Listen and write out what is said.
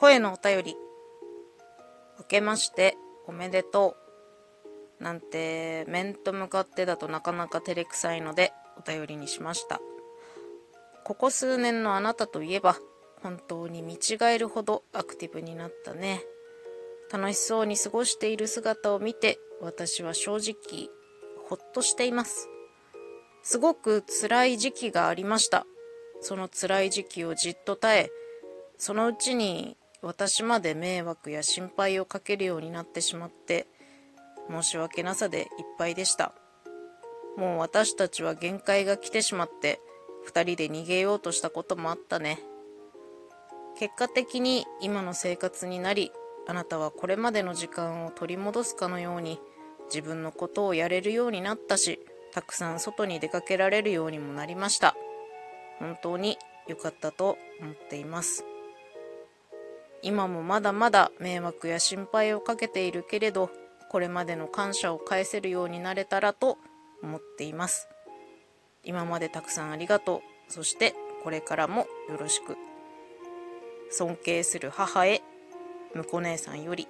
声のお便り。明けましておめでとう。なんて面と向かってだとなかなか照れくさいのでお便りにしました。ここ数年のあなたといえば本当に見違えるほどアクティブになったね。楽しそうに過ごしている姿を見て私は正直ほっとしています。すごく辛い時期がありました。その辛い時期をじっと耐え、そのうちに私まで迷惑や心配をかけるようになってしまって、申し訳なさでいっぱいでした。もう私たちは限界が来てしまって、二人で逃げようとしたこともあったね。結果的に今の生活になり、あなたはこれまでの時間を取り戻すかのように自分のことをやれるようになったし、たくさん外に出かけられるようにもなりました。本当に良かったと思っています。今もまだまだ迷惑や心配をかけているけれど、これまでの感謝を返せるようになれたらと思っています。今までたくさんありがとう。そしてこれからもよろしく。尊敬する母へ、婿姉さんより。